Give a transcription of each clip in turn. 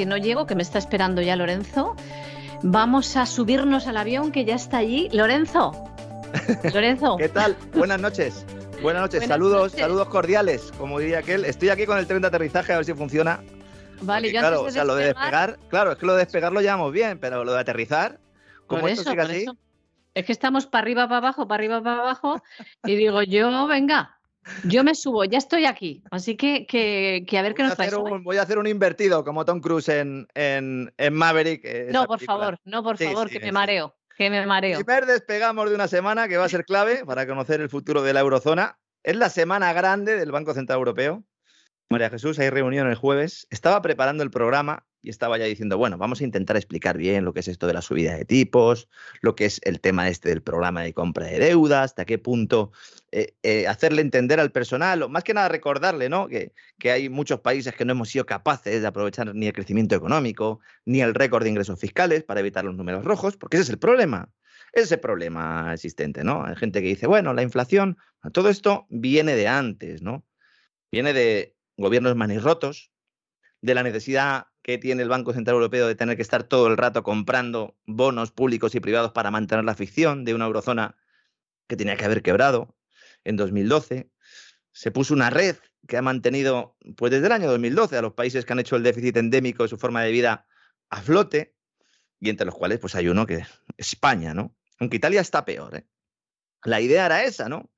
Porque no llego, que me está esperando ya Lorenzo. Vamos a subirnos al avión que ya está allí. Lorenzo. Lorenzo. ¿Qué tal? Buenas noches. Buenas noches, saludos, saludos cordiales, como diría aquel. Estoy aquí con el tren de aterrizaje a ver si funciona. Vale, yo claro, o sea, lo de despegar, claro, es que lo de despegar lo llevamos bien, pero lo de aterrizar, como esto sigue así, es que estamos para arriba, para abajo, para arriba, para abajo, y digo, yo, venga, yo me subo, ya estoy aquí. Así que, que, a ver qué nos pasa. Voy a hacer un invertido como Tom Cruise en, en, Maverick. Eh, no, por favor, no, por favor, que me mareo. Que me mareo. Primer despegamos de una semana que va a ser clave para conocer el futuro de la eurozona. Es la semana grande del Banco Central Europeo. María Jesús, hay reunión el jueves. Estaba preparando el programa y estaba ya diciendo, bueno, vamos a intentar explicar bien lo que es esto de la subida de tipos, lo que es el tema este del programa de compra de deuda, hasta qué punto eh, eh, hacerle entender al personal, o más que nada recordarle, ¿no? Que, que, hay muchos países que no hemos sido capaces de aprovechar ni el crecimiento económico, ni el récord de ingresos fiscales para evitar los números rojos, porque ese es el problema. Ese es el problema existente, ¿no? Hay gente que dice, bueno, la inflación, todo esto viene de antes, ¿no? Viene de gobiernos manirrotos, de la necesidad que tiene el Banco Central Europeo de tener que estar todo el rato comprando bonos públicos y privados para mantener la ficción de una eurozona que tenía que haber quebrado en 2012. se puso una red que ha mantenido, pues desde el año 2012, a los países que han hecho el déficit endémico de su forma de vida a flote, y entre los cuales pues hay uno que es España, ¿no? Aunque Italia está peor, ¿eh? La idea era esa, ¿no?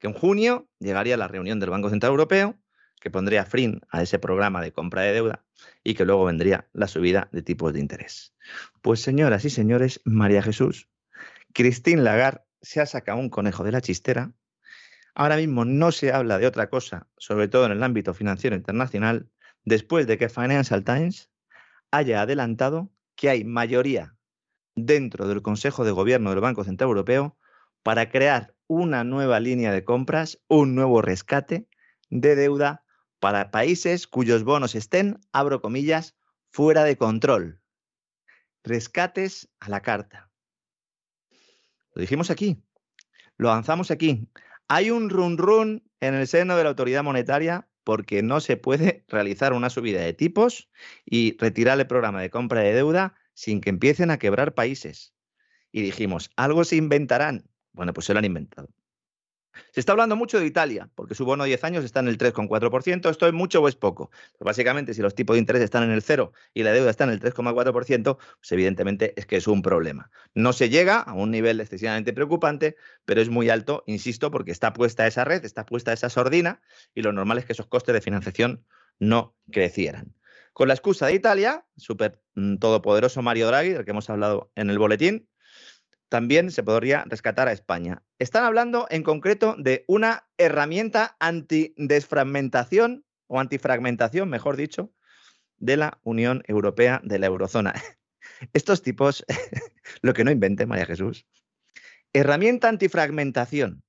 Que en junio llegaría la reunión del Banco Central Europeo, que pondría fin a ese programa de compra de deuda y que luego vendría la subida de tipos de interés. Pues señoras y señores, María Jesús, Christine Lagarde se ha sacado un conejo de la chistera. Ahora mismo no se habla de otra cosa, sobre todo en el ámbito financiero internacional, después de que Financial Times haya adelantado que hay mayoría dentro del Consejo de Gobierno del Banco Central Europeo para crear una nueva línea de compras, un nuevo rescate de deuda para países cuyos bonos estén, abro comillas, fuera de control. Rescates a la carta. Lo dijimos aquí, lo avanzamos aquí. Hay un run run en el seno de la autoridad monetaria porque no se puede realizar una subida de tipos y retirar el programa de compra de deuda sin que empiecen a quebrar países. Y dijimos, algo se inventarán. Bueno, pues se lo han inventado. Se está hablando mucho de Italia, porque su bono de 10 años está en el 3,4%. ¿Esto es mucho o es poco? Pues básicamente, si los tipos de interés están en el 0 y la deuda está en el 3,4%, pues evidentemente es que es un problema. No se llega a un nivel excesivamente preocupante, pero es muy alto, insisto, porque está puesta esa red, está puesta esa sordina, y lo normal es que esos costes de financiación no crecieran. Con la excusa de Italia, súper mm, todopoderoso Mario Draghi, del que hemos hablado en el boletín, también se podría rescatar a España. Están hablando en concreto de una herramienta antidesfragmentación o antifragmentación, mejor dicho, de la Unión Europea, de la eurozona. Estos tipos, lo que no inventen, María Jesús. Herramienta antifragmentación.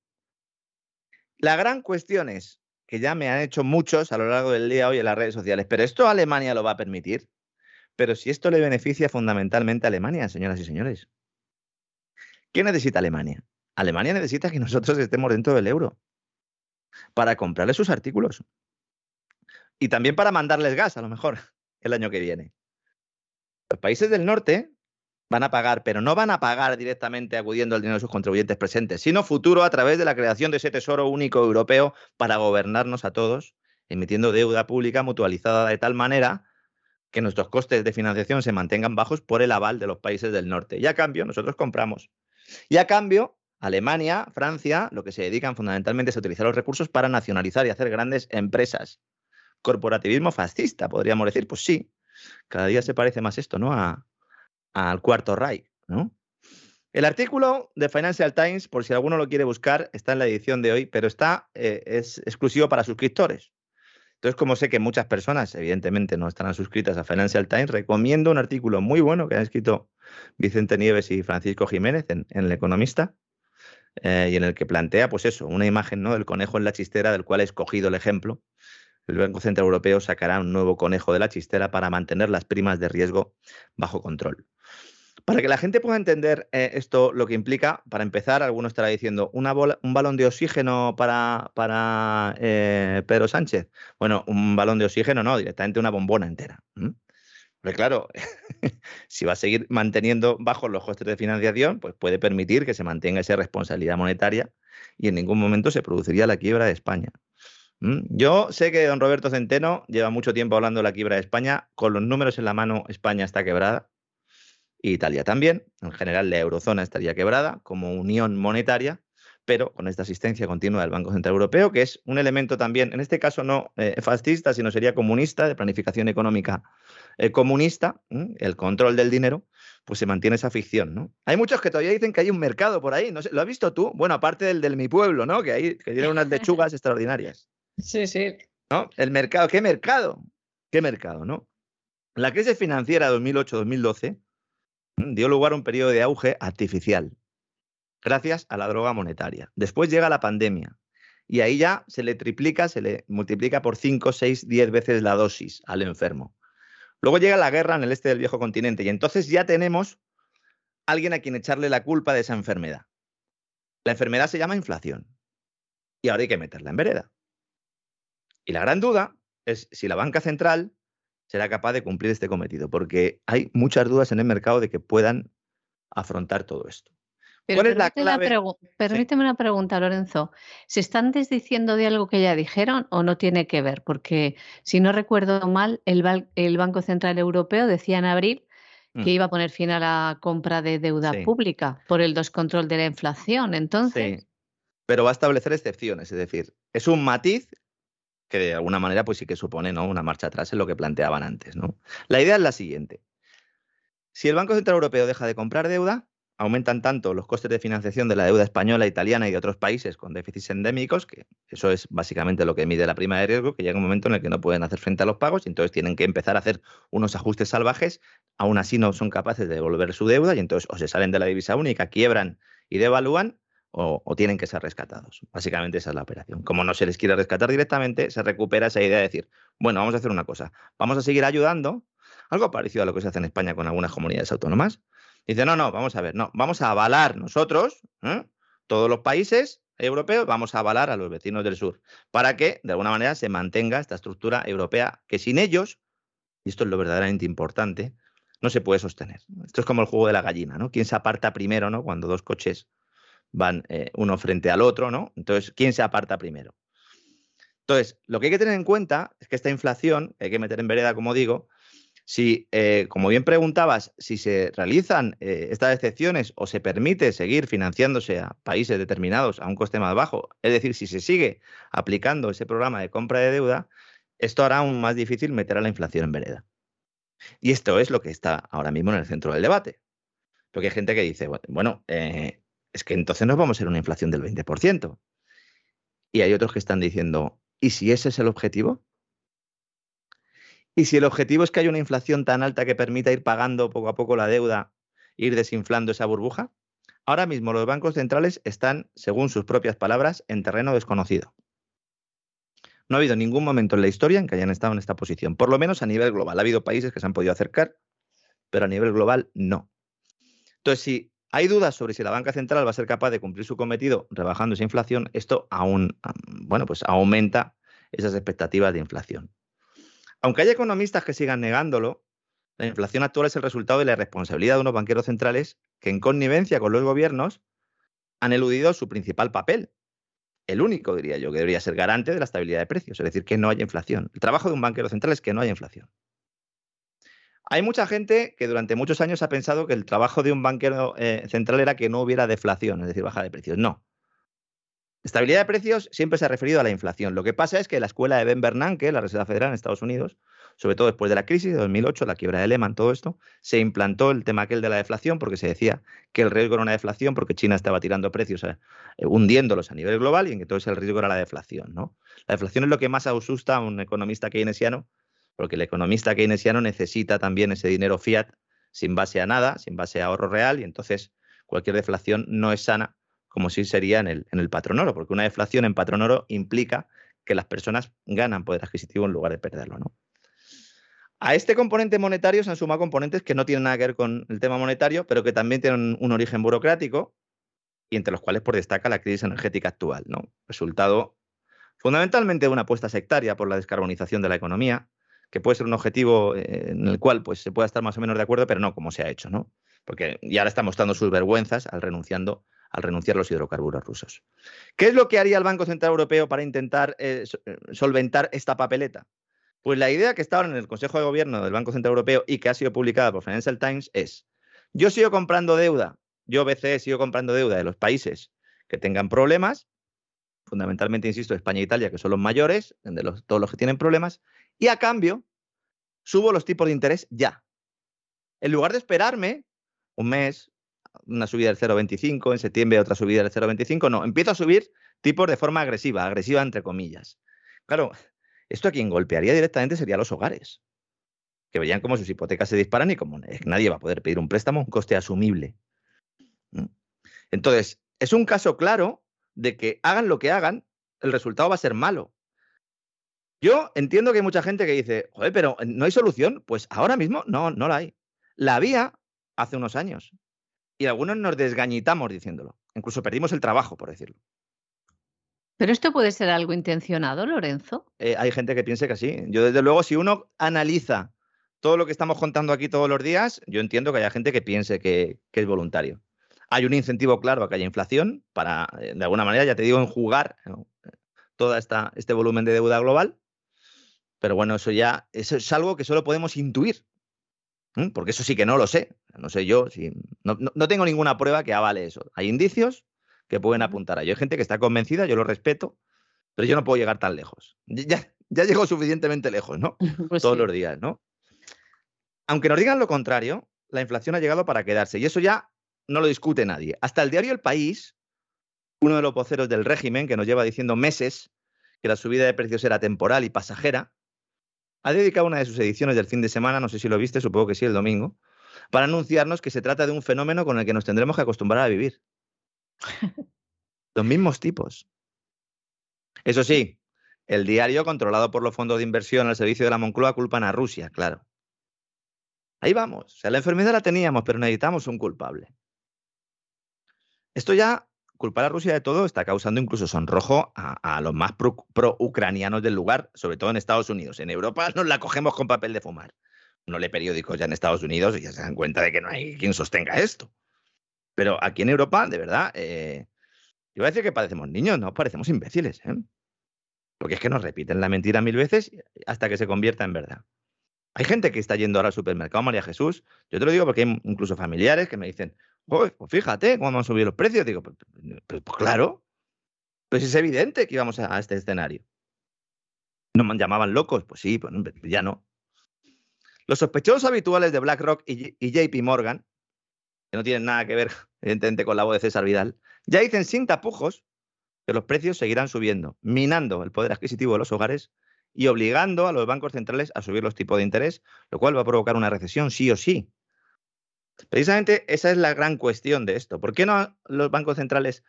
La gran cuestión es, que ya me han hecho muchos a lo largo del día hoy en las redes sociales, pero ¿esto Alemania lo va a permitir? Pero si esto le beneficia fundamentalmente a Alemania, señoras y señores. ¿Qué necesita Alemania? Alemania necesita que nosotros estemos dentro del euro para comprarle sus artículos. Y también para mandarles gas, a lo mejor, el año que viene. Los países del norte van a pagar, pero no van a pagar directamente acudiendo al dinero de sus contribuyentes presentes, sino futuro a través de la creación de ese tesoro único europeo para gobernarnos a todos, emitiendo deuda pública mutualizada de tal manera que nuestros costes de financiación se mantengan bajos por el aval de los países del norte. Y a cambio, nosotros compramos y a cambio, Alemania, Francia, lo que se dedican fundamentalmente es a utilizar los recursos para nacionalizar y hacer grandes empresas. Corporativismo fascista, podríamos decir. Pues sí, cada día se parece más esto, ¿no? al cuarto Reich, ¿no? El artículo de Financial Times, por si alguno lo quiere buscar, está en la edición de hoy, pero está, eh, es exclusivo para suscriptores. Entonces, como sé que muchas personas, evidentemente, no estarán suscritas a Financial Times, recomiendo un artículo muy bueno que han escrito Vicente Nieves y Francisco Jiménez en, El Economista, eh, y en el que plantea, pues eso, una imagen ¿no? del conejo en la chistera, del cual he escogido el ejemplo. El Banco Central Europeo sacará un nuevo conejo de la chistera para mantener las primas de riesgo bajo control. Para que la gente pueda entender eh, esto, lo que implica, para empezar, alguno estará diciendo, ¿una un balón de oxígeno para, para eh, Pedro Sánchez. Bueno, un balón de oxígeno no, directamente una bombona entera. Porque claro, si va a seguir manteniendo bajos los costes de financiación, pues puede permitir que se mantenga esa responsabilidad monetaria y en ningún momento se produciría la quiebra de España. Yo sé que don Roberto Centeno lleva mucho tiempo hablando de la quiebra de España. Con los números en la mano, España está quebrada. Italia también. En general, la eurozona estaría quebrada como unión monetaria, pero con esta asistencia continua del Banco Central Europeo, que es un elemento también, en este caso no eh, fascista, sino sería comunista, de planificación económica eh, comunista, el control del dinero, pues se mantiene esa ficción, ¿no? Hay muchos que todavía dicen que hay un mercado por ahí, no sé, ¿lo has visto tú? Bueno, aparte del de mi pueblo, ¿no? Que, hay, que tiene unas lechugas extraordinarias. Sí, sí. ¿No? El mercado, ¿qué mercado? ¿Qué mercado, no? La crisis financiera 2008-2012 dio lugar a un periodo de auge artificial, gracias a la droga monetaria. Después llega la pandemia y ahí ya se le triplica, se le multiplica por 5, 6, 10 veces la dosis al enfermo. Luego llega la guerra en el este del viejo continente y entonces ya tenemos alguien a quien echarle la culpa de esa enfermedad. La enfermedad se llama inflación y ahora hay que meterla en vereda. Y la gran duda es si la banca central será capaz de cumplir este cometido, porque hay muchas dudas en el mercado de que puedan afrontar todo esto. Pero ¿Cuál es la permíteme, clave? pregu- permíteme una pregunta, Lorenzo. ¿Se están desdiciendo de algo que ya dijeron o no tiene que ver? Porque si no recuerdo mal, el, Banco Central Europeo decía en abril que Mm. iba a poner fin a la compra de deuda Sí. pública por el descontrol de la inflación. Entonces, Sí. Pero va a establecer excepciones, es decir, es un matiz que de alguna manera pues sí que supone ¿no? una marcha atrás en lo que planteaban antes. ¿no? La idea es la siguiente. Si el Banco Central Europeo deja de comprar deuda, aumentan tanto los costes de financiación de la deuda española, italiana y de otros países con déficits endémicos, que eso es básicamente lo que mide la prima de riesgo, que llega un momento en el que no pueden hacer frente a los pagos y entonces tienen que empezar a hacer unos ajustes salvajes, aún así no son capaces de devolver su deuda y entonces o se salen de la divisa única, quiebran y devalúan o, o tienen que ser rescatados. Básicamente esa es la operación. Como no se les quiere rescatar directamente, se recupera esa idea de decir, bueno, vamos a hacer una cosa, vamos a seguir ayudando, algo parecido a lo que se hace en España con algunas comunidades autónomas. Dice, no, no, vamos a ver, no, vamos a avalar nosotros, ¿eh? todos los países europeos, vamos a avalar a los vecinos del sur, para que de alguna manera se mantenga esta estructura europea que sin ellos, y esto es lo verdaderamente importante, no se puede sostener. Esto es como el juego de la gallina, ¿no? ¿Quién se aparta primero, ¿no? Cuando dos coches van eh, uno frente al otro, ¿no? Entonces, ¿quién se aparta primero? Entonces, lo que hay que tener en cuenta es que esta inflación, hay que meter en vereda, como digo, si, eh, como bien preguntabas, si se realizan eh, estas excepciones o se permite seguir financiándose a países determinados a un coste más bajo, es decir, si se sigue aplicando ese programa de compra de deuda, esto hará aún más difícil meter a la inflación en vereda. Y esto es lo que está ahora mismo en el centro del debate. Porque hay gente que dice, bueno, eh, es que entonces nos vamos a ir una inflación del 20%. Y hay otros que están diciendo, ¿y si ese es el objetivo? ¿Y si el objetivo es que haya una inflación tan alta que permita ir pagando poco a poco la deuda, ir desinflando esa burbuja? Ahora mismo los bancos centrales están, según sus propias palabras, en terreno desconocido. No ha habido ningún momento en la historia en que hayan estado en esta posición, por lo menos a nivel global. Ha habido países que se han podido acercar, pero a nivel global no. Entonces, si hay dudas sobre si la banca central va a ser capaz de cumplir su cometido rebajando esa inflación, esto aún, bueno, pues aumenta esas expectativas de inflación. Aunque haya economistas que sigan negándolo, la inflación actual es el resultado de la irresponsabilidad de unos banqueros centrales que, en connivencia con los gobiernos, han eludido su principal papel, el único, diría yo, que debería ser garante de la estabilidad de precios, es decir, que no haya inflación. El trabajo de un banquero central es que no haya inflación. Hay mucha gente que durante muchos años ha pensado que el trabajo de un banquero eh, central era que no hubiera deflación, es decir, baja de precios. No. Estabilidad de precios siempre se ha referido a la inflación. Lo que pasa es que la escuela de Ben Bernanke, la Reserva Federal en Estados Unidos, sobre todo después de la crisis de 2008, la quiebra de Lehman, todo esto, se implantó el tema aquel de la deflación porque se decía que el riesgo era una deflación porque China estaba tirando precios, eh, hundiéndolos a nivel global y entonces el riesgo era la deflación. ¿no? La deflación es lo que más asusta a un economista keynesiano porque el economista keynesiano necesita también ese dinero fiat sin base a nada, sin base a ahorro real y entonces cualquier deflación no es sana como si sería en el, en el patrón oro, porque una deflación en patrón oro implica que las personas ganan poder adquisitivo en lugar de perderlo. ¿no? A este componente monetario se han sumado componentes que no tienen nada que ver con el tema monetario, pero que también tienen un origen burocrático y entre los cuales por destaca la crisis energética actual, ¿no? Resultado fundamentalmente de una apuesta sectaria por la descarbonización de la economía, que puede ser un objetivo eh, en el cual pues, se pueda estar más o menos de acuerdo, pero no como se ha hecho, ¿no? Porque ya ahora está mostrando sus vergüenzas al, renunciando, al renunciar a los hidrocarburos rusos. ¿Qué es lo que haría el Banco Central Europeo para intentar eh, solventar esta papeleta? Pues la idea que estaba en el Consejo de Gobierno del Banco Central Europeo y que ha sido publicada por Financial Times es, yo sigo comprando deuda, yo BCE sigo comprando deuda de los países que tengan problemas, fundamentalmente, insisto, España e Italia, que son los mayores, de los, todos los que tienen problemas, y a cambio subo los tipos de interés ya. En lugar de esperarme un mes, una subida del 0,25, en septiembre otra subida del 0,25, no, empiezo a subir tipos de forma agresiva, agresiva entre comillas. Claro, esto a quien golpearía directamente sería los hogares, que verían cómo sus hipotecas se disparan y como nadie va a poder pedir un préstamo, un coste asumible. Entonces, es un caso claro de que hagan lo que hagan, el resultado va a ser malo. Yo entiendo que hay mucha gente que dice, joder, pero no hay solución. Pues ahora mismo no, no la hay. La había hace unos años. Y algunos nos desgañitamos diciéndolo. Incluso perdimos el trabajo, por decirlo. ¿Pero esto puede ser algo intencionado, Lorenzo? Eh, hay gente que piense que sí. Yo, desde luego, si uno analiza todo lo que estamos contando aquí todos los días, yo entiendo que haya gente que piense que, que es voluntario. Hay un incentivo claro a que haya inflación para, eh, de alguna manera, ya te digo, enjugar ¿no? todo este volumen de deuda global. Pero bueno, eso ya eso es algo que solo podemos intuir, porque eso sí que no lo sé. No sé yo, si, no, no, tengo ninguna prueba que avale eso. Hay indicios que pueden apuntar a ello. Hay gente que está convencida, yo lo respeto, pero yo no puedo llegar tan lejos. Ya, ya llego suficientemente lejos, ¿no? Pues Todos sí. los días, ¿no? Aunque nos digan lo contrario, la inflación ha llegado para quedarse y eso ya no lo discute nadie. Hasta el diario El País, uno de los voceros del régimen, que nos lleva diciendo meses que la subida de precios era temporal y pasajera, ha dedicado una de sus ediciones del fin de semana, no sé si lo viste, supongo que sí, el domingo, para anunciarnos que se trata de un fenómeno con el que nos tendremos que acostumbrar a vivir. Los mismos tipos. Eso sí, el diario, controlado por los fondos de inversión al servicio de la Moncloa, culpan a Rusia, claro. Ahí vamos. O sea, la enfermedad la teníamos, pero necesitamos un culpable. Esto ya, culpar a Rusia de todo, está causando incluso sonrojo a, a los más pro-ucranianos del lugar, sobre todo en Estados Unidos. En Europa nos la cogemos con papel de fumar. No lee periódicos ya en Estados Unidos y ya se dan cuenta de que no hay quien sostenga esto. Pero aquí en Europa, de verdad, eh, iba a decir que parecemos niños, no, parecemos imbéciles. ¿eh? Porque es que nos repiten la mentira mil veces hasta que se convierta en verdad. Hay gente que está yendo ahora al supermercado María Jesús. Yo te lo digo porque hay incluso familiares que me dicen, pues fíjate cómo han subido los precios. Digo, pues, claro, pues es evidente que íbamos a, este escenario. ¿No me llamaban locos? Pues sí, pues ya no. Los sospechosos habituales de BlackRock y JP Morgan, que no tienen nada que ver, evidentemente, con la voz de César Vidal, ya dicen sin tapujos que los precios seguirán subiendo, minando el poder adquisitivo de los hogares y obligando a los bancos centrales a subir los tipos de interés, lo cual va a provocar una recesión sí o sí. Precisamente esa es la gran cuestión de esto. ¿Por qué no los bancos centrales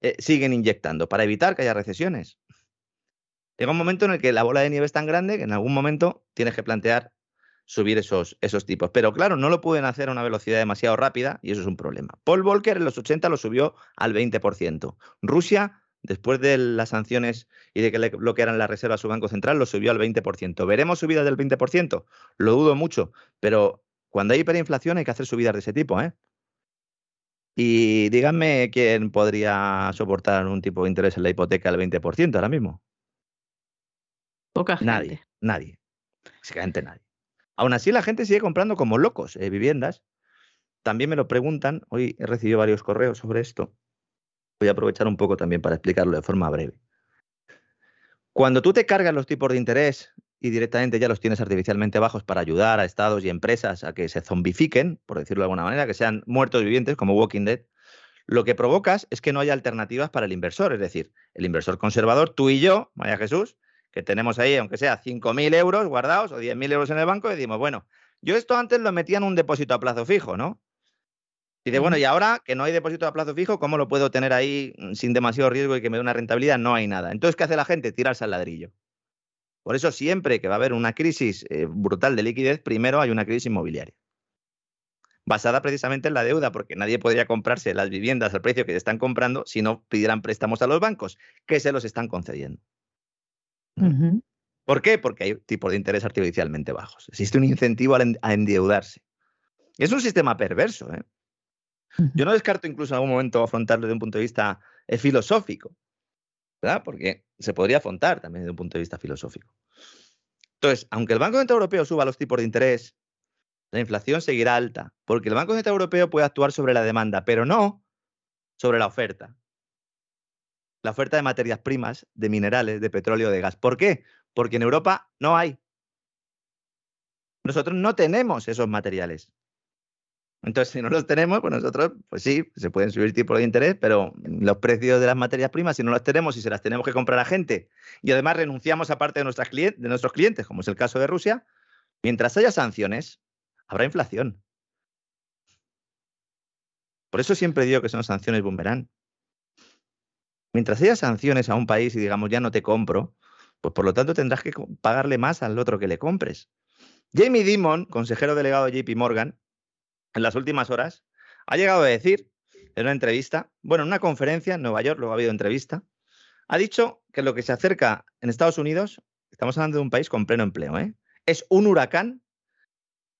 eh, siguen inyectando? Para evitar que haya recesiones. Llega un momento en el que la bola de nieve es tan grande que en algún momento tienes que plantear subir esos, esos tipos. Pero claro, no lo pueden hacer a una velocidad demasiado rápida y eso es un problema. Paul Volcker en los 80 lo subió al 20%. Rusia después de las sanciones y de que le bloquearan la reserva a su Banco Central, lo subió al 20%. ¿Veremos subidas del 20%? Lo dudo mucho, pero cuando hay hiperinflación hay que hacer subidas de ese tipo, ¿eh? Y díganme quién podría soportar un tipo de interés en la hipoteca al 20% ahora mismo. Poca gente. Nadie, nadie. Básicamente nadie. Aún así, la gente sigue comprando como locos eh, viviendas. También me lo preguntan. Hoy he recibido varios correos sobre esto voy a aprovechar un poco también para explicarlo de forma breve. Cuando tú te cargas los tipos de interés y directamente ya los tienes artificialmente bajos para ayudar a estados y empresas a que se zombifiquen, por decirlo de alguna manera, que sean muertos vivientes como Walking Dead, lo que provocas es que no haya alternativas para el inversor. Es decir, el inversor conservador, tú y yo, María Jesús, que tenemos ahí, aunque sea 5.000 euros guardados o 10.000 euros en el banco, decimos, bueno, yo esto antes lo metía en un depósito a plazo fijo, ¿no? Dice, bueno, y ahora que no hay depósito a plazo fijo, ¿cómo lo puedo tener ahí mm, sin demasiado riesgo y que me dé una rentabilidad? No hay nada. Entonces, ¿qué hace la gente? Tirarse al ladrillo. Por eso siempre que va a haber una crisis eh, brutal de liquidez, primero hay una crisis inmobiliaria. Basada precisamente en la deuda, porque nadie podría comprarse las viviendas al precio que se están comprando si no pidieran préstamos a los bancos, que se los están concediendo. ¿Por qué? Porque hay tipos de interés artificialmente bajos. Existe un incentivo a endeudarse. Es un sistema perverso, ¿eh? Yo no descarto incluso en algún momento afrontarlo desde un punto de vista eh, filosófico, Porque se podría afrontar también desde un punto de vista filosófico. Entonces, aunque el Banco Central Europeo suba los tipos de interés, la inflación seguirá alta, porque el Banco Central Europeo puede actuar sobre la demanda, pero no sobre la oferta. La oferta de materias primas, de minerales, de petróleo, de gas. ¿Por qué? Porque en Europa no hay. Nosotros no tenemos esos materiales. Entonces, si no los tenemos, pues nosotros, pues sí, se pueden subir tipos de interés, pero los precios de las materias primas, si no las tenemos y se las tenemos que comprar a gente, y además renunciamos a parte de, nuestras de nuestros clientes, como es el caso de Rusia, mientras haya sanciones, habrá inflación. Por eso siempre digo que son sanciones boomerang. Mientras haya sanciones a un país y digamos ya no te compro, pues por lo tanto tendrás que pagarle más al otro que le compres. Jamie Dimon, consejero delegado de JP Morgan, en las últimas horas, ha llegado a decir en una entrevista, bueno, en una conferencia en Nueva York, luego ha habido entrevista, ha dicho que lo que se acerca en Estados Unidos, estamos hablando de un país con pleno empleo, ¿eh? es un huracán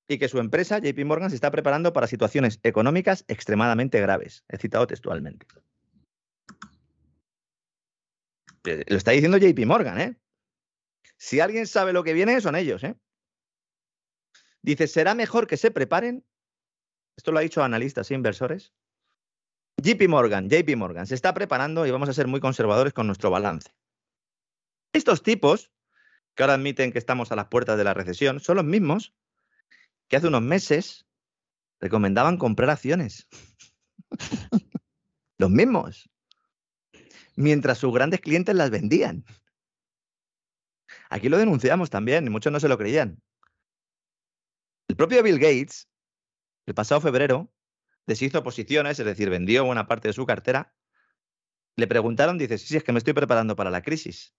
y que su empresa, JP Morgan, se está preparando para situaciones económicas extremadamente graves. He citado textualmente. Eh, lo está diciendo JP Morgan, ¿eh? Si alguien sabe lo que viene, son ellos, ¿eh? Dice, será mejor que se preparen. Esto lo ha dicho analistas e inversores. JP Morgan, JP Morgan, se está preparando y vamos a ser muy conservadores con nuestro balance. Estos tipos, que ahora admiten que estamos a las puertas de la recesión, son los mismos que hace unos meses recomendaban comprar acciones. los mismos. Mientras sus grandes clientes las vendían. Aquí lo denunciamos también y muchos no se lo creían. El propio Bill Gates, el pasado febrero, deshizo posiciones, es decir, vendió buena parte de su cartera. Le preguntaron, dice, sí, sí, es que me estoy preparando para la crisis.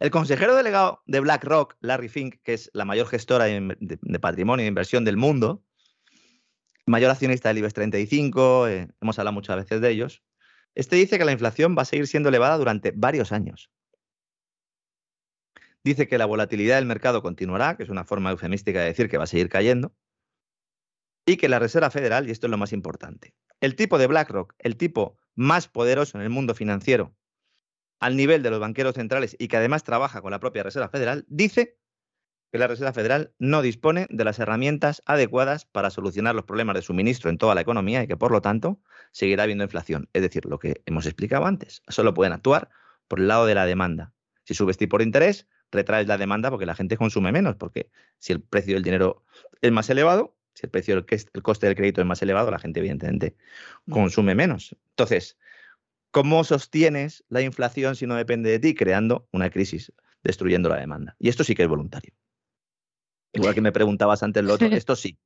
El consejero delegado de BlackRock, Larry Fink, que es la mayor gestora de, patrimonio e inversión del mundo, mayor accionista del IBEX 35, eh, hemos hablado muchas veces de ellos, este dice que la inflación va a seguir siendo elevada durante varios años. Dice que la volatilidad del mercado continuará, que es una forma eufemística de decir que va a seguir cayendo, y que la Reserva Federal, y esto es lo más importante, el tipo de BlackRock, el tipo más poderoso en el mundo financiero, al nivel de los banqueros centrales y que además trabaja con la propia Reserva Federal, dice que la Reserva Federal no dispone de las herramientas adecuadas para solucionar los problemas de suministro en toda la economía y que por lo tanto seguirá habiendo inflación. Es decir, lo que hemos explicado antes, solo pueden actuar por el lado de la demanda. Si subes tipo de interés, retraes la demanda porque la gente consume menos, porque si el precio del dinero es más elevado, si el precio el coste del crédito es más elevado, la gente evidentemente mm. consume menos. Entonces, ¿cómo sostienes la inflación si no depende de ti? Creando una crisis, destruyendo la demanda. Y esto sí que es voluntario. Igual que me preguntabas antes lo otro, esto sí,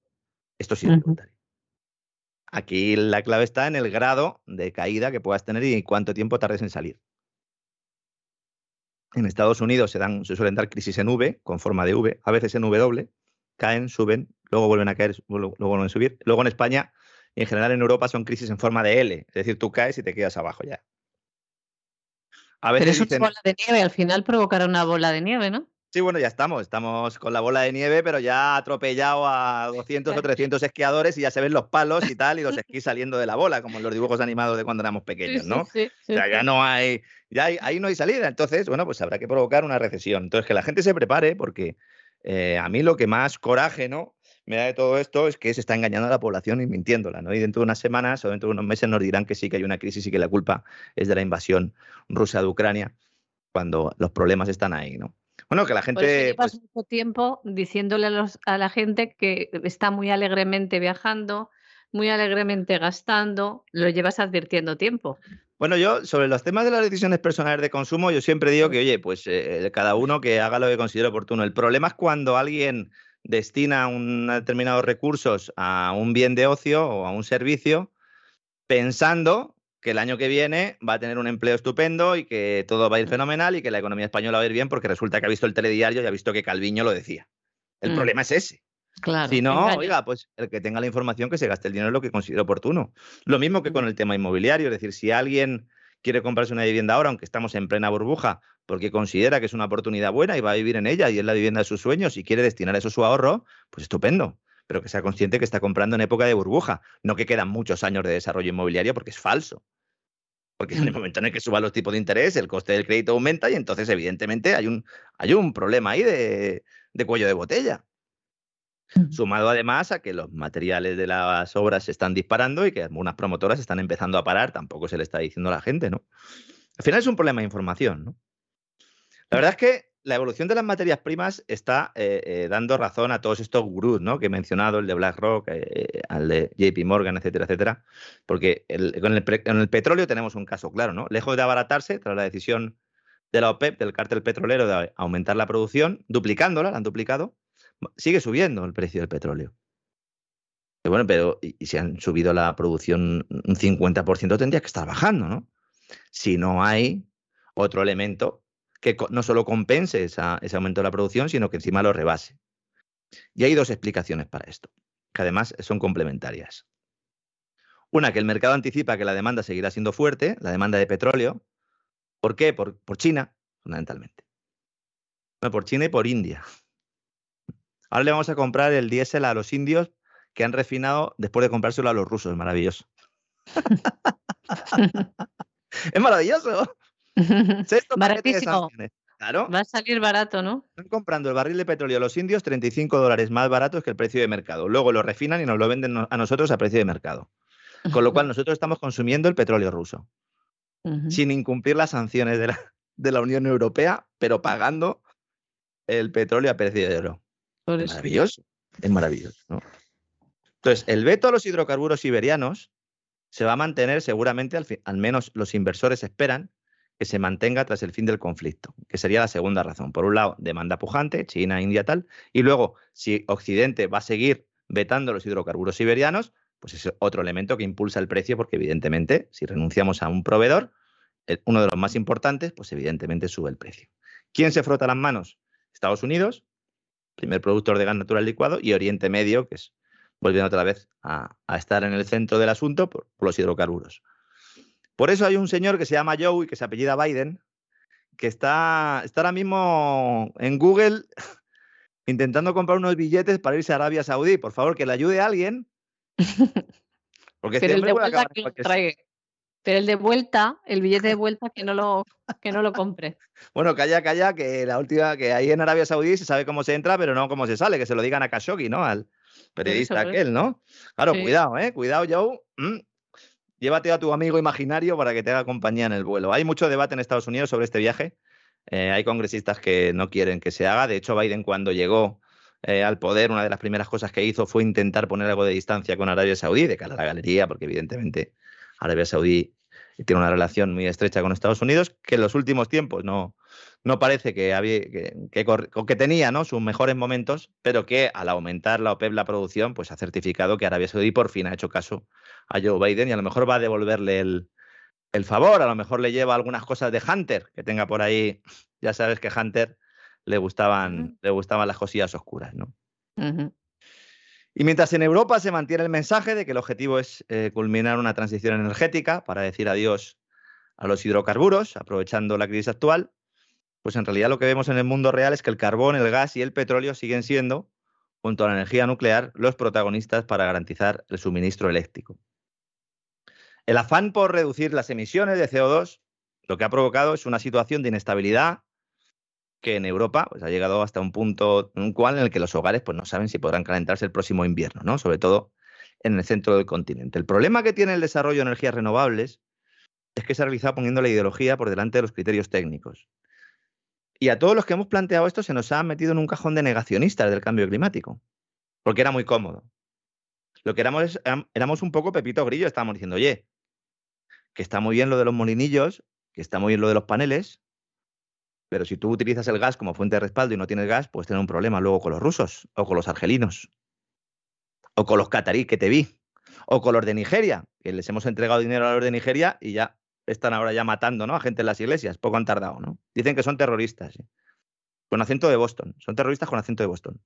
esto sí es voluntario. Aquí la clave está en el grado de caída que puedas tener y cuánto tiempo tardes en salir. En Estados Unidos se, dan, se suelen dar crisis en V, con forma de V, a veces en W, caen, suben, luego vuelven a caer, luego vuelven a subir. Luego en España y en general en Europa son crisis en forma de L, es decir, tú caes y te quedas abajo ya. A veces Pero es una bola de nieve, al final provocará una bola de nieve, ¿no? Sí, bueno, ya estamos. Estamos con la bola de nieve, pero ya atropellado a 200 o 300 esquiadores y ya se ven los palos y tal, y los esquís saliendo de la bola, como en los dibujos animados de cuando éramos pequeños, ¿no? Sí, o sea, ya no hay, ya ahí no hay salida. Entonces, bueno, pues habrá que provocar una recesión. Entonces, que la gente se prepare, porque eh, a mí lo que más coraje, ¿no? Me da de todo esto es que se está engañando a la población y mintiéndola, ¿no? Y dentro de unas semanas o dentro de unos meses nos dirán que sí que hay una crisis y que la culpa es de la invasión rusa de Ucrania, cuando los problemas están ahí, ¿no? Bueno, que la gente. Por pues mucho tiempo diciéndole a, a la gente que está muy alegremente viajando, muy alegremente gastando, lo llevas advirtiendo tiempo. Bueno, yo sobre los temas de las decisiones personales de consumo, yo siempre digo que, oye, pues eh, cada uno que haga lo que considere oportuno. El problema es cuando alguien destina un determinados recursos a un bien de ocio o a un servicio pensando que el año que viene va a tener un empleo estupendo y que todo va a ir fenomenal y que la economía española va a ir bien porque resulta que ha visto el telediario y ha visto que Calviño lo decía. El mm. problema es ese. Claro, si no, oiga, pues el que tenga la información que se gaste el dinero en lo que considere oportuno. Lo mismo que con mm. el tema inmobiliario, es decir, si alguien quiere comprarse una vivienda ahora, aunque estamos en plena burbuja, porque considera que es una oportunidad buena y va a vivir en ella y es la vivienda de sus sueños y quiere destinar eso su ahorro, pues estupendo pero que sea consciente que está comprando en época de burbuja, no que quedan muchos años de desarrollo inmobiliario porque es falso. Porque en el mm. momento en el que suban los tipos de interés, el coste del crédito aumenta y entonces, evidentemente, hay un, hay un problema ahí de, cuello de botella. Sumado además a que los materiales de las obras se están disparando y que algunas promotoras están empezando a parar, tampoco se le está diciendo a la gente, ¿no? Al final es un problema de información, ¿no? La verdad es que la evolución de las materias primas está eh, eh, dando razón a todos estos gurús ¿no? que he mencionado, el de BlackRock, eh, al de JP Morgan, etcétera, etcétera, porque con, el, petróleo tenemos un caso claro, ¿no? Lejos de abaratarse, tras la decisión de la OPEP, del cártel petrolero, de aumentar la producción, duplicándola, la han duplicado, sigue subiendo el precio del petróleo. bueno, pero y, si han subido la producción un 50%, tendría que estar bajando, ¿no? Si no hay otro elemento que no solo compense ese aumento de la producción, sino que encima lo rebase. Y hay dos explicaciones para esto, que además son complementarias. Una, que el mercado anticipa que la demanda seguirá siendo fuerte, la demanda de petróleo. ¿Por qué? Por, China, fundamentalmente. por China y por India. Ahora le vamos a comprar el diésel a los indios que han refinado después de comprárselo a los rusos. Maravilloso. es maravilloso. Baratísimo. Claro. Va a salir barato, ¿no? Están comprando el barril de petróleo a los indios 35 dólares más baratos que el precio de mercado. Luego lo refinan y nos lo venden a nosotros a precio de mercado. Con lo cual nosotros estamos consumiendo el petróleo ruso sin incumplir las sanciones de la, de la, Unión Europea, pero pagando el petróleo a precio de oro. es maravilloso. Es maravilloso. ¿no? Entonces, el veto a los hidrocarburos siberianos se va a mantener seguramente, al, al menos los inversores esperan, que se mantenga tras el fin del conflicto, que sería la segunda razón. Por un lado, demanda pujante, China, India, tal, y luego, si Occidente va a seguir vetando los hidrocarburos siberianos, pues es otro elemento que impulsa el precio, porque evidentemente, si renunciamos a un proveedor, uno de los más importantes, pues evidentemente sube el precio. ¿Quién se frota las manos? Estados Unidos, primer productor de gas natural licuado, y Oriente Medio, que es volviendo otra vez a, estar en el centro del asunto por los hidrocarburos. Por eso hay un señor que se llama Joe y que se apellida Biden, que está, está ahora mismo en Google intentando comprar unos billetes para irse a Arabia Saudí. Por favor, que le ayude a alguien. Porque este Pero el de vuelta que lo traiga. Pero el de vuelta, el billete de vuelta, que no lo, que no lo compre. Bueno, calla, calla, que la última, que ahí en Arabia Saudí se sabe cómo se entra, pero no cómo se sale, que se lo digan a Khashoggi, ¿no? Al periodista aquel, ¿no? Claro, cuidado, ¿eh? Cuidado, Joe. Mm, llévate a tu amigo imaginario para que te haga compañía en el vuelo. Hay mucho debate en Estados Unidos sobre este viaje. Eh, hay congresistas que no quieren que se haga. De hecho, Biden cuando llegó eh, al poder, una de las primeras cosas que hizo fue intentar poner algo de distancia con Arabia Saudí, de cara a la galería, porque evidentemente Arabia Saudí tiene una relación muy estrecha con Estados Unidos, que en los últimos tiempos no, no parece que, había, que, que, tenía ¿no? sus mejores momentos, pero que al aumentar la OPEP la producción, pues ha certificado que Arabia Saudí por fin ha hecho caso a Joe Biden y a lo mejor va a devolverle el, favor, a lo mejor le lleva algunas cosas de Hunter que tenga por ahí. Ya sabes que Hunter le gustaban, le gustaban las cosillas oscuras, ¿no? Y mientras en Europa se mantiene el mensaje de que el objetivo es eh, culminar una transición energética para decir adiós a los hidrocarburos, aprovechando la crisis actual, pues en realidad lo que vemos en el mundo real es que el carbón, el gas y el petróleo siguen siendo, junto a la energía nuclear, los protagonistas para garantizar el suministro eléctrico. El afán por reducir las emisiones de CO2 lo que ha provocado es una situación de inestabilidad que en Europa pues, ha llegado hasta un punto en, cual en el que los hogares pues, no saben si podrán calentarse el próximo invierno, ¿no? sobre todo en el centro del continente. El problema que tiene el desarrollo de energías renovables es que se ha realizado poniendo la ideología por delante de los criterios técnicos. Y a todos los que hemos planteado esto se nos ha metido en un cajón de negacionistas del cambio climático, porque era muy cómodo. Lo que éramos, éramos un poco Pepito Grillo, estábamos diciendo, oye, que está muy bien lo de los molinillos, que está muy bien lo de los paneles, pero si tú utilizas el gas como fuente de respaldo y no tienes gas, puedes tener un problema luego con los rusos, o con los argelinos, o con los catarí que te vi, o con los de Nigeria, que les hemos entregado dinero a los de Nigeria y ya están ahora ya matando ¿no? a gente en las iglesias. Poco han tardado, ¿no? Dicen que son terroristas. Con acento de Boston. Son terroristas con acento de Boston.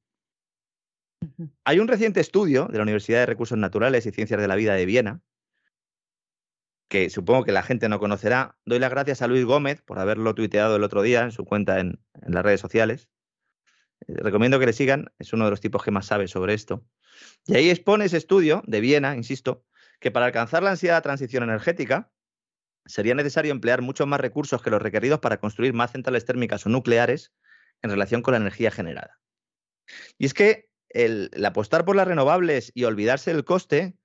Hay un reciente estudio de la Universidad de Recursos Naturales y Ciencias de la Vida de Viena, que supongo que la gente no conocerá. Doy las gracias a Luis Gómez por haberlo tuiteado el otro día en su cuenta en, en las redes sociales. Eh, recomiendo que le sigan, es uno de los tipos que más sabe sobre esto. Y ahí expone ese estudio de Viena, insisto, que para alcanzar la ansiada transición energética, sería necesario emplear muchos más recursos que los requeridos para construir más centrales térmicas o nucleares en relación con la energía generada. Y es que el, apostar por las renovables y olvidarse del coste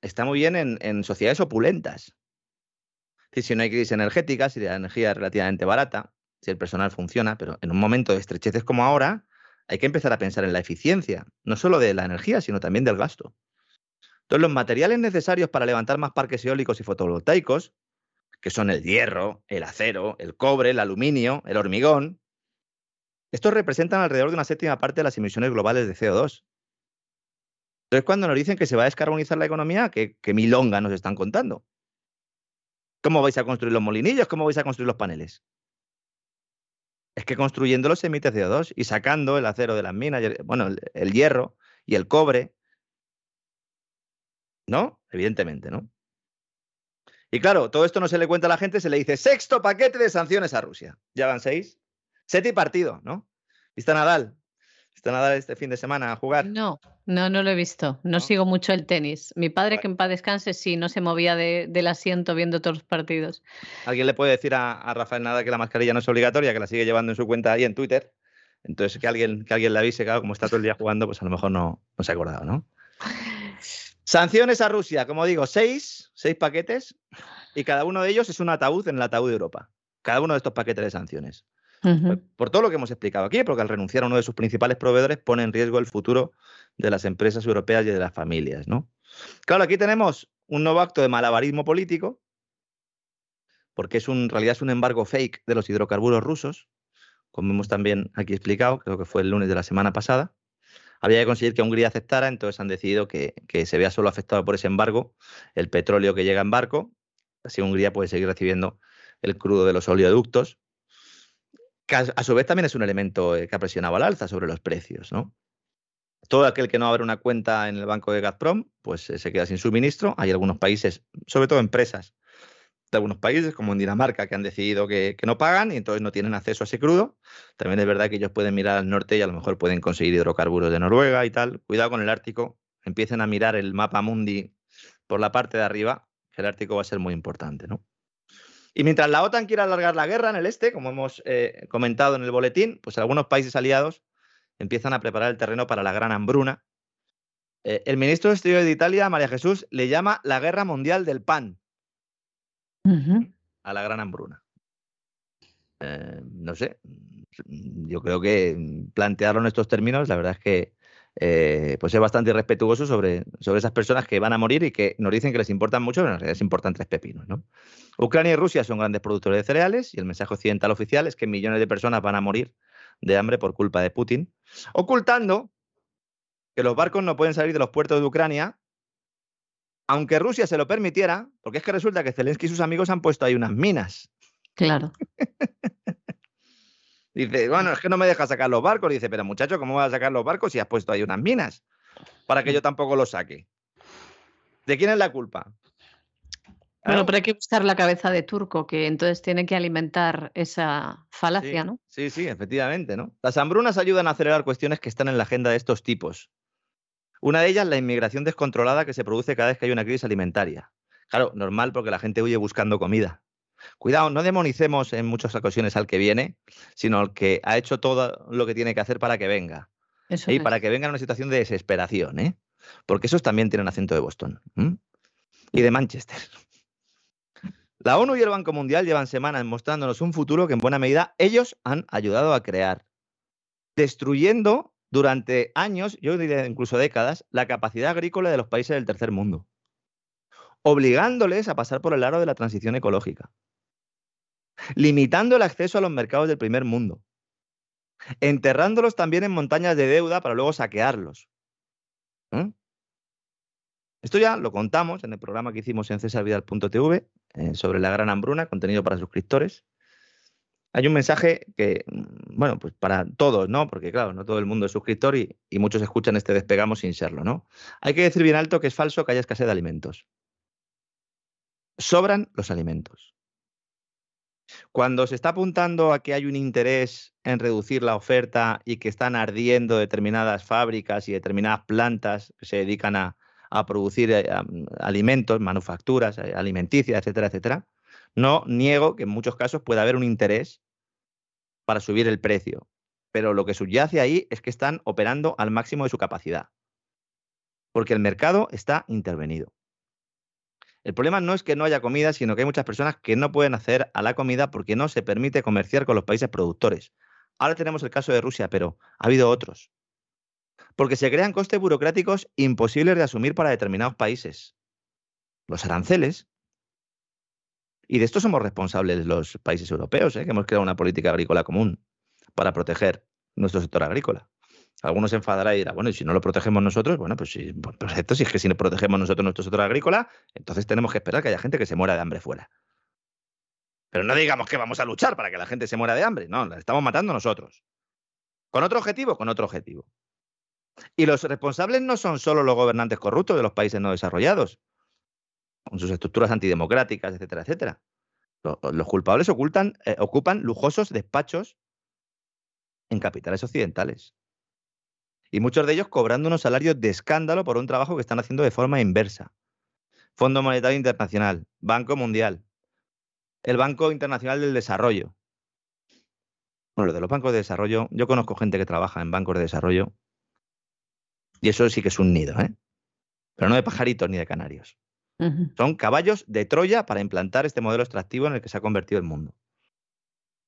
está muy bien en, sociedades opulentas. si no hay crisis energética, si la energía es relativamente barata, si el personal funciona, pero en un momento de estrecheces como ahora, hay que empezar a pensar en la eficiencia, no solo de la energía, sino también del gasto. Entonces, los materiales necesarios para levantar más parques eólicos y fotovoltaicos que son el hierro, el acero, el cobre, el aluminio, el hormigón. Estos representan alrededor de una séptima parte de las emisiones globales de CO2. Entonces, cuando nos dicen que se va a descarbonizar la economía, ¿qué, milonga nos están contando? ¿Cómo vais a construir los molinillos? ¿Cómo vais a construir los paneles? Es que construyéndolos se emite CO2 y sacando el acero de las minas, bueno, el hierro y el cobre. ¿No? Evidentemente, ¿no? Y claro, todo esto no se le cuenta a la gente, se le dice sexto paquete de sanciones a Rusia. Ya van seis. Seti partido, ¿no? Y está Nadal. ¿Está Nadal este fin de semana a jugar? No, no, no lo he visto. No, sigo mucho el tenis. Mi padre, que en paz descanse, sí, no se movía del asiento viendo todos los partidos. ¿Alguien le puede decir a, Rafael Nadal que la mascarilla no es obligatoria, que la sigue llevando en su cuenta ahí en Twitter? Entonces, que alguien, que alguien le avise, claro, como está todo el día jugando, pues a lo mejor no, no se ha acordado, ¿no? Sanciones a Rusia, como digo, seis, seis paquetes y cada uno de ellos es un ataúd en el ataúd de Europa. Cada uno de estos paquetes de sanciones. Por todo lo que hemos explicado aquí, porque al renunciar a uno de sus principales proveedores pone en riesgo el futuro de las empresas europeas y de las familias, ¿no? Claro, aquí tenemos un nuevo acto de malabarismo político, porque es un, en realidad es un embargo fake de los hidrocarburos rusos, como hemos también aquí explicado, creo que fue el lunes de la semana pasada. Había que conseguir que Hungría aceptara, entonces han decidido que, que se vea solo afectado por ese embargo el petróleo que llega en barco, así Hungría puede seguir recibiendo el crudo de los oleoductos a, su vez también es un elemento eh, que ha presionado al alza sobre los precios, ¿no? Todo aquel que no abre una cuenta en el banco de Gazprom, pues eh, se queda sin suministro. Hay algunos países, sobre todo empresas de algunos países, como en Dinamarca, que han decidido que, no pagan y entonces no tienen acceso a ese crudo. También es verdad que ellos pueden mirar al norte y a lo mejor pueden conseguir hidrocarburos de Noruega y tal. Cuidado con el Ártico. Empiecen a mirar el mapa mundi por la parte de arriba, que el Ártico va a ser muy importante, ¿no? Y mientras la OTAN quiere alargar la guerra en el este, como hemos eh, comentado en el boletín, pues algunos países aliados empiezan a preparar el terreno para la gran hambruna. Eh, el ministro de Exteriores de Italia, María Jesús, le llama la guerra mundial del pan a la gran hambruna. Eh, no sé, yo creo que plantearlo en estos términos, la verdad es que eh, pues es bastante irrespetuoso sobre, sobre esas personas que van a morir y que nos dicen que les importan mucho, pero en realidad les importan tres pepinos. ¿no? Ucrania y Rusia son grandes productores de cereales y el mensaje occidental oficial es que millones de personas van a morir de hambre por culpa de Putin, ocultando que los barcos no pueden salir de los puertos de Ucrania, aunque Rusia se lo permitiera, porque es que resulta que Zelensky y sus amigos han puesto ahí unas minas. Claro. Dice, bueno, es que no me deja sacar los barcos. Dice, pero muchacho, ¿cómo vas a sacar los barcos si has puesto ahí unas minas? Para que yo tampoco los saque. ¿De quién es la culpa? Bueno, pero hay que buscar la cabeza de turco, que entonces tiene que alimentar esa falacia, ¿no? Sí, sí, efectivamente, ¿no? Las hambrunas ayudan a acelerar cuestiones que están en la agenda de estos tipos. Una de ellas, la inmigración descontrolada que se produce cada vez que hay una crisis alimentaria. Claro, normal porque la gente huye buscando comida. Cuidado, no demonicemos en muchas ocasiones al que viene, sino al que ha hecho todo lo que tiene que hacer para que venga. y para que venga en una situación de desesperación, ¿eh? Porque esos también tienen acento de Boston y de Manchester. La ONU y el Banco Mundial llevan semanas mostrándonos un futuro que en buena medida ellos han ayudado a crear, destruyendo durante años, yo diría incluso décadas, la capacidad agrícola de los países del tercer mundo, obligándoles a pasar por el aro de la transición ecológica limitando el acceso a los mercados del primer mundo, enterrándolos también en montañas de deuda para luego saquearlos. Esto ya lo contamos en el programa que hicimos en cesarvidal.tv eh, sobre la gran hambruna, contenido para suscriptores. Hay un mensaje que, bueno, pues para todos, ¿no? Porque claro, no todo el mundo es suscriptor y, y muchos escuchan este despegamos sin serlo, ¿no? Hay que decir bien alto que es falso que haya escasez de alimentos. Sobran los alimentos. Cuando se está apuntando a que hay un interés en reducir la oferta y que están ardiendo determinadas fábricas y determinadas plantas que se dedican a, producir eh, alimentos, manufacturas eh, alimenticias, etcétera, etcétera, no niego que en muchos casos pueda haber un interés para subir el precio, pero lo que subyace ahí es que están operando al máximo de su capacidad, porque el mercado está intervenido. El problema no es que no haya comida, sino que hay muchas personas que no pueden hacer a la comida porque no se permite comerciar con los países productores. Ahora tenemos el caso de Rusia, pero ha habido otros. Porque se crean costes burocráticos imposibles de asumir para determinados países. Los aranceles. Y de esto somos responsables los países europeos, ¿eh? que hemos creado una política agrícola común para proteger nuestro sector agrícola. Algunos se enfadará y dirá, bueno, y si no lo protegemos nosotros, bueno, pues sí, perfecto, si es que si no protegemos nosotros nuestro sector agrícola, entonces tenemos que esperar que haya gente que se muera de hambre fuera. Pero no digamos que vamos a luchar para que la gente se muera de hambre, no, la estamos matando nosotros. ¿Con otro objetivo? Con otro objetivo. Y los responsables no son solo los gobernantes corruptos de los países no desarrollados, con sus estructuras antidemocráticas, etcétera, etcétera. Los, culpables ocultan, eh, ocupan lujosos despachos en capitales occidentales Y muchos de ellos cobrando unos salarios de escándalo por un trabajo que están haciendo de forma inversa. Fondo Monetario Internacional, Banco Mundial, el Banco Internacional del Desarrollo. Bueno, lo de los bancos de desarrollo, yo conozco gente que trabaja en bancos de desarrollo y eso sí que es un nido, ¿eh? Pero no de pajaritos ni de canarios. Son caballos de Troya para implantar este modelo extractivo en el que se ha convertido el mundo.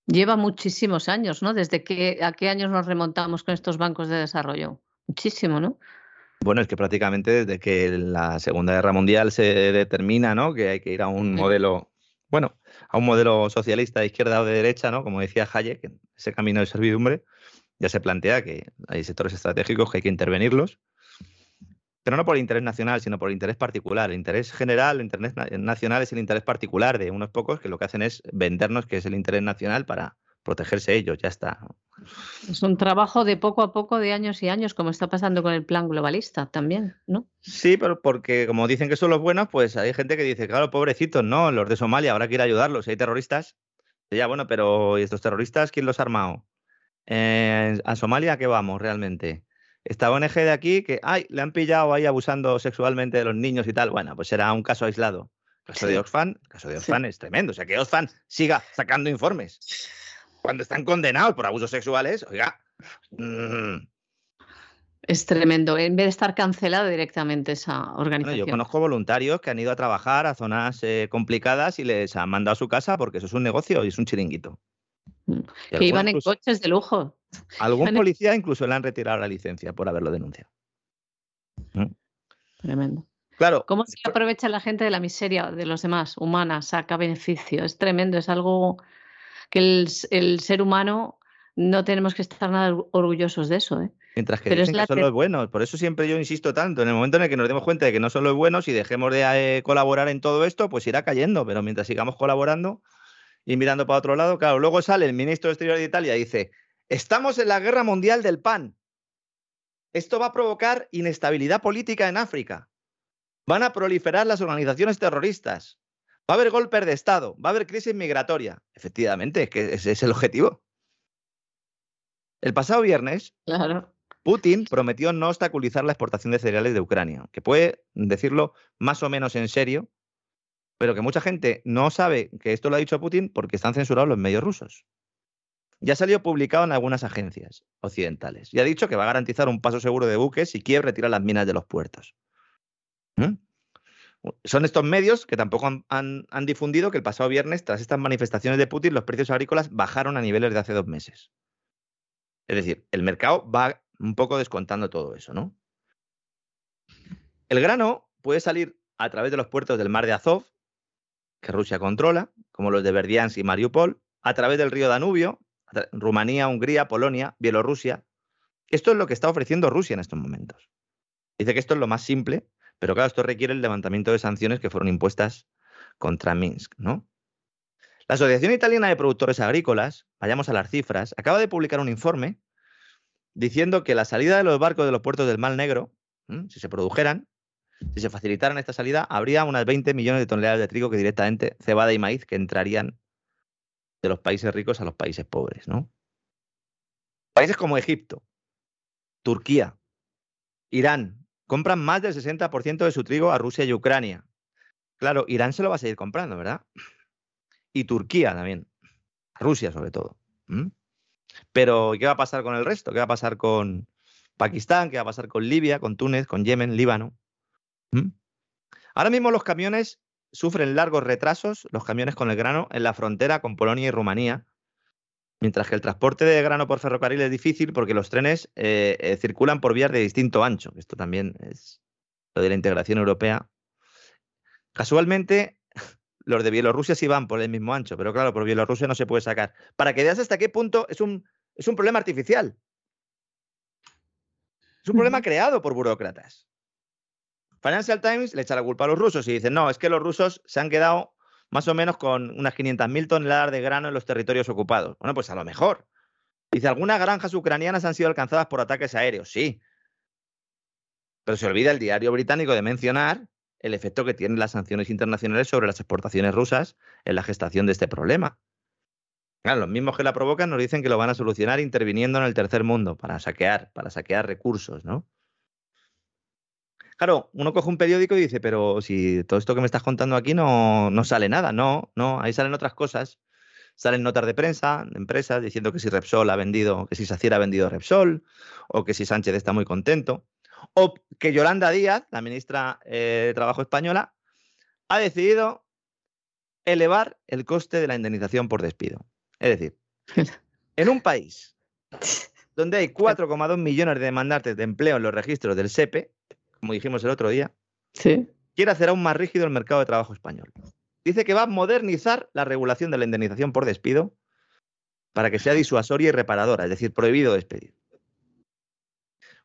Lleva muchísimos años, ¿no? ¿Desde qué, a qué años nos remontamos con estos bancos de desarrollo? Muchísimo, ¿no? Bueno, es que prácticamente desde que la Segunda Guerra Mundial se determina, ¿no? Que hay que ir a un modelo, bueno, a un modelo socialista de izquierda o de derecha, ¿no? Como decía Hayek, ese camino de servidumbre, ya se plantea que hay sectores estratégicos que hay que intervenirlos pero no por interés nacional, sino por interés particular. El interés general, el interés nacional es el interés particular de unos pocos que lo que hacen es vendernos que es el interés nacional para protegerse ellos, ya está. Es un trabajo de poco a poco, de años y años, como está pasando con el plan globalista también, ¿no? Sí, pero porque como dicen que son los buenos, pues hay gente que dice, claro, pobrecitos, no, los de Somalia, habrá que ir a ayudarlos, si hay terroristas. Ya, bueno, pero ¿y estos terroristas quién los ha armado? Eh, ¿A Somalia qué vamos realmente? Esta ONG de aquí que, ay, le han pillado ahí abusando sexualmente de los niños y tal. Bueno, pues será un caso aislado. El caso de Oxfam, el caso de Oxfam es tremendo. O sea, que Oxfam siga sacando informes cuando están condenados por abusos sexuales, oiga. Mm. Es tremendo. En vez de estar cancelado directamente esa organización. yo conozco voluntarios que han ido a trabajar a zonas eh, complicadas y les han mandado a su casa porque eso es un negocio y es un chiringuito. Mm. Que iban en coches de lujo. Algún policía incluso le han retirado la licencia por haberlo denunciado. ¿Mm? Tremendo. Claro. ¿Cómo se aprovecha la gente de la miseria de los demás, humana, saca beneficio? Es tremendo, es algo que el, ser humano no tenemos que estar nada orgullosos de eso. ¿eh? Mientras que dicen que son los buenos. Por eso siempre yo insisto tanto. En el momento en el que nos demos cuenta de que no son los buenos y dejemos de eh, colaborar en todo esto, pues irá cayendo. Pero mientras sigamos colaborando y mirando para otro lado, claro, luego sale el ministro de Exterior de Italia y dice, Estamos en la guerra mundial del pan. Esto va a provocar inestabilidad política en África. Van a proliferar las organizaciones terroristas. Va a haber golpes de Estado. Va a haber crisis migratoria. Efectivamente, es que ese es el objetivo. El pasado viernes, Putin prometió no obstaculizar la exportación de cereales de Ucrania, que puede decirlo más o menos en serio, pero que mucha gente no sabe que esto lo ha dicho Putin porque están censurados los medios rusos ya salió publicado en algunas agencias occidentales y ha dicho que va a garantizar un paso seguro de buques si Kiev retira las minas de los puertos. ¿Mm? Son estos medios que tampoco han, difundido que el pasado viernes, tras estas manifestaciones de Putin, los precios agrícolas bajaron a niveles de hace dos meses. Es decir, el mercado va un poco descontando todo eso, ¿no? El grano puede salir a través de los puertos del mar de Azov, que Rusia controla, como los de Verdiansk y Mariupol, a través del río Danubio, Rumanía, Hungría, Polonia, Bielorrusia. Esto es lo que está ofreciendo Rusia en estos momentos. Dice que esto es lo más simple, pero claro, esto requiere el levantamiento de sanciones que fueron impuestas contra Minsk, ¿no? La Asociación Italiana de Productores Agrícolas, vayamos a las cifras, acaba de publicar un informe diciendo que la salida de los barcos de los puertos del Mar Negro, si se produjeran, si se facilitaran esta salida, habría unas 20 millones de toneladas de trigo que directamente, cebada y maíz, que entrarían de los países ricos a los países pobres, ¿no? Países como Egipto, Turquía, Irán, compran más del 60% de su trigo a Rusia y Ucrania. Claro, Irán se lo va a seguir comprando, ¿verdad? Y Turquía también, Rusia sobre todo. Pero, ¿qué va a pasar con el resto? ¿Qué va a pasar con Pakistán? ¿Qué va a pasar con Libia, con Túnez, con Yemen, Líbano? Ahora mismo los camiones sufren largos retrasos los camiones con el grano en la frontera con Polonia y Rumanía, mientras que el transporte de grano por ferrocarril es difícil porque los trenes eh, eh, circulan por vías de distinto ancho. Esto también es lo de la integración europea. Casualmente, los de Bielorrusia sí van por el mismo ancho, pero claro, por Bielorrusia no se puede sacar. Para que veas hasta qué punto es un, es un problema artificial. Es un problema creado por burócratas. Financial Times le echa la culpa a los rusos y dice, no, es que los rusos se han quedado más o menos con unas 500.000 toneladas de grano en los territorios ocupados. Bueno, pues a lo mejor. Dice, algunas granjas ucranianas han sido alcanzadas por ataques aéreos, sí. Pero se olvida el diario británico de mencionar el efecto que tienen las sanciones internacionales sobre las exportaciones rusas en la gestación de este problema. Claro, los mismos que la provocan nos dicen que lo van a solucionar interviniendo en el tercer mundo para saquear, para saquear recursos, ¿no? Claro, uno coge un periódico y dice, pero si todo esto que me estás contando aquí no, no sale nada, no, no, ahí salen otras cosas. Salen notas de prensa, de empresas, diciendo que si Repsol ha vendido, que si Sacier ha vendido Repsol, o que si Sánchez está muy contento, o que Yolanda Díaz, la ministra eh, de Trabajo española, ha decidido elevar el coste de la indemnización por despido. Es decir, en un país donde hay 4,2 millones de demandantes de empleo en los registros del SEPE, como dijimos el otro día, quiere hacer aún más rígido el mercado de trabajo español. Dice que va a modernizar la regulación de la indemnización por despido para que sea disuasoria y reparadora, es decir, prohibido despedir.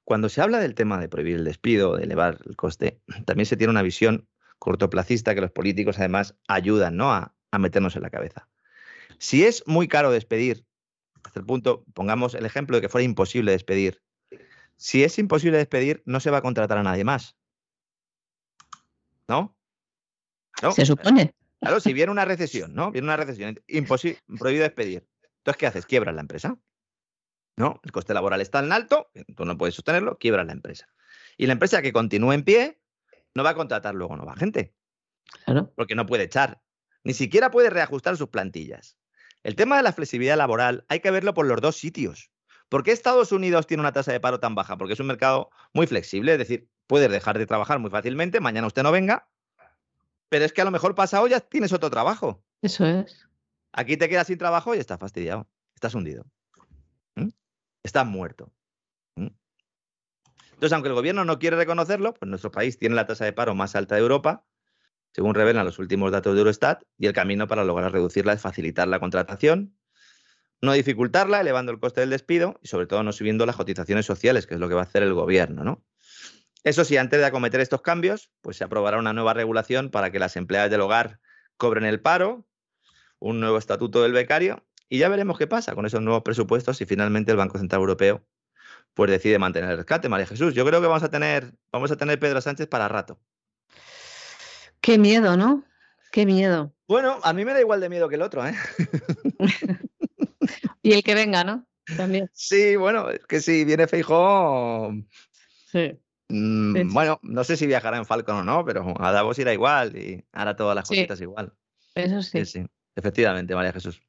Cuando se habla del tema de prohibir el despido, de elevar el coste, también se tiene una visión cortoplacista que los políticos además ayudan ¿no? a, a meternos en la cabeza. Si es muy caro despedir, hasta el punto, pongamos el ejemplo de que fuera imposible despedir, si es imposible despedir, no se va a contratar a nadie más. ¿No? ¿No? Se supone. Claro, si viene una recesión, ¿no? Viene una recesión, imposible, prohibido despedir. Entonces, ¿qué haces? Quiebras la empresa. ¿No? El coste laboral está tan alto, tú no puedes sostenerlo, quiebras la empresa. Y la empresa que continúe en pie no va a contratar luego nueva gente. Claro. Porque no puede echar. Ni siquiera puede reajustar sus plantillas. El tema de la flexibilidad laboral hay que verlo por los dos sitios. ¿Por qué Estados Unidos tiene una tasa de paro tan baja? Porque es un mercado muy flexible, es decir, puedes dejar de trabajar muy fácilmente, mañana usted no venga, pero es que a lo mejor pasado ya tienes otro trabajo. Eso es. Aquí te quedas sin trabajo y estás fastidiado, estás hundido, ¿Mm? estás muerto. ¿Mm? Entonces, aunque el gobierno no quiere reconocerlo, pues nuestro país tiene la tasa de paro más alta de Europa, según revelan los últimos datos de Eurostat, y el camino para lograr reducirla es facilitar la contratación, no dificultarla, elevando el coste del despido y sobre todo no subiendo las cotizaciones sociales, que es lo que va a hacer el gobierno, ¿no? Eso sí, antes de acometer estos cambios, pues se aprobará una nueva regulación para que las empleadas del hogar cobren el paro, un nuevo estatuto del becario y ya veremos qué pasa con esos nuevos presupuestos si finalmente el Banco Central Europeo pues decide mantener el rescate, María Jesús. Yo creo que vamos a tener, vamos a tener Pedro Sánchez para rato. Qué miedo, ¿no? Qué miedo. Bueno, a mí me da igual de miedo que el otro, ¿eh? y el que venga, ¿no? También. Sí, bueno, es que si viene Feijó. Sí. Mm, bueno, no sé si viajará en Falcon o no, pero a Davos irá igual y hará todas las cositas igual. Eso sí. sí. Efectivamente, María Jesús.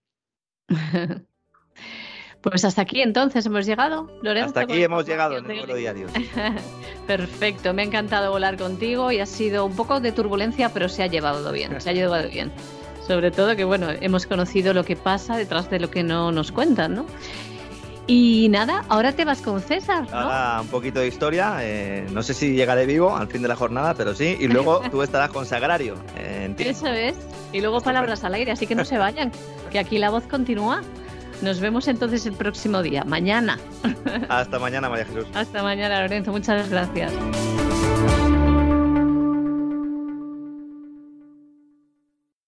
pues hasta aquí entonces hemos llegado, Lorenzo. Hasta aquí hemos llegado en el vuelo diario. Perfecto, me ha encantado volar contigo y ha sido un poco de turbulencia, pero se ha llevado bien, se ha llevado bien. Sobre todo que, bueno, hemos conocido lo que pasa detrás de lo que no nos cuentan, ¿no? Y nada, ahora te vas con César. ¿no? Ahora un poquito de historia. Eh, no sé si llegaré vivo al fin de la jornada, pero sí. Y luego tú estarás con Sagrario. Eso es. Y luego palabras al aire, así que no se vayan, que aquí la voz continúa. Nos vemos entonces el próximo día, mañana. Hasta mañana, María Jesús. Hasta mañana, Lorenzo. Muchas gracias.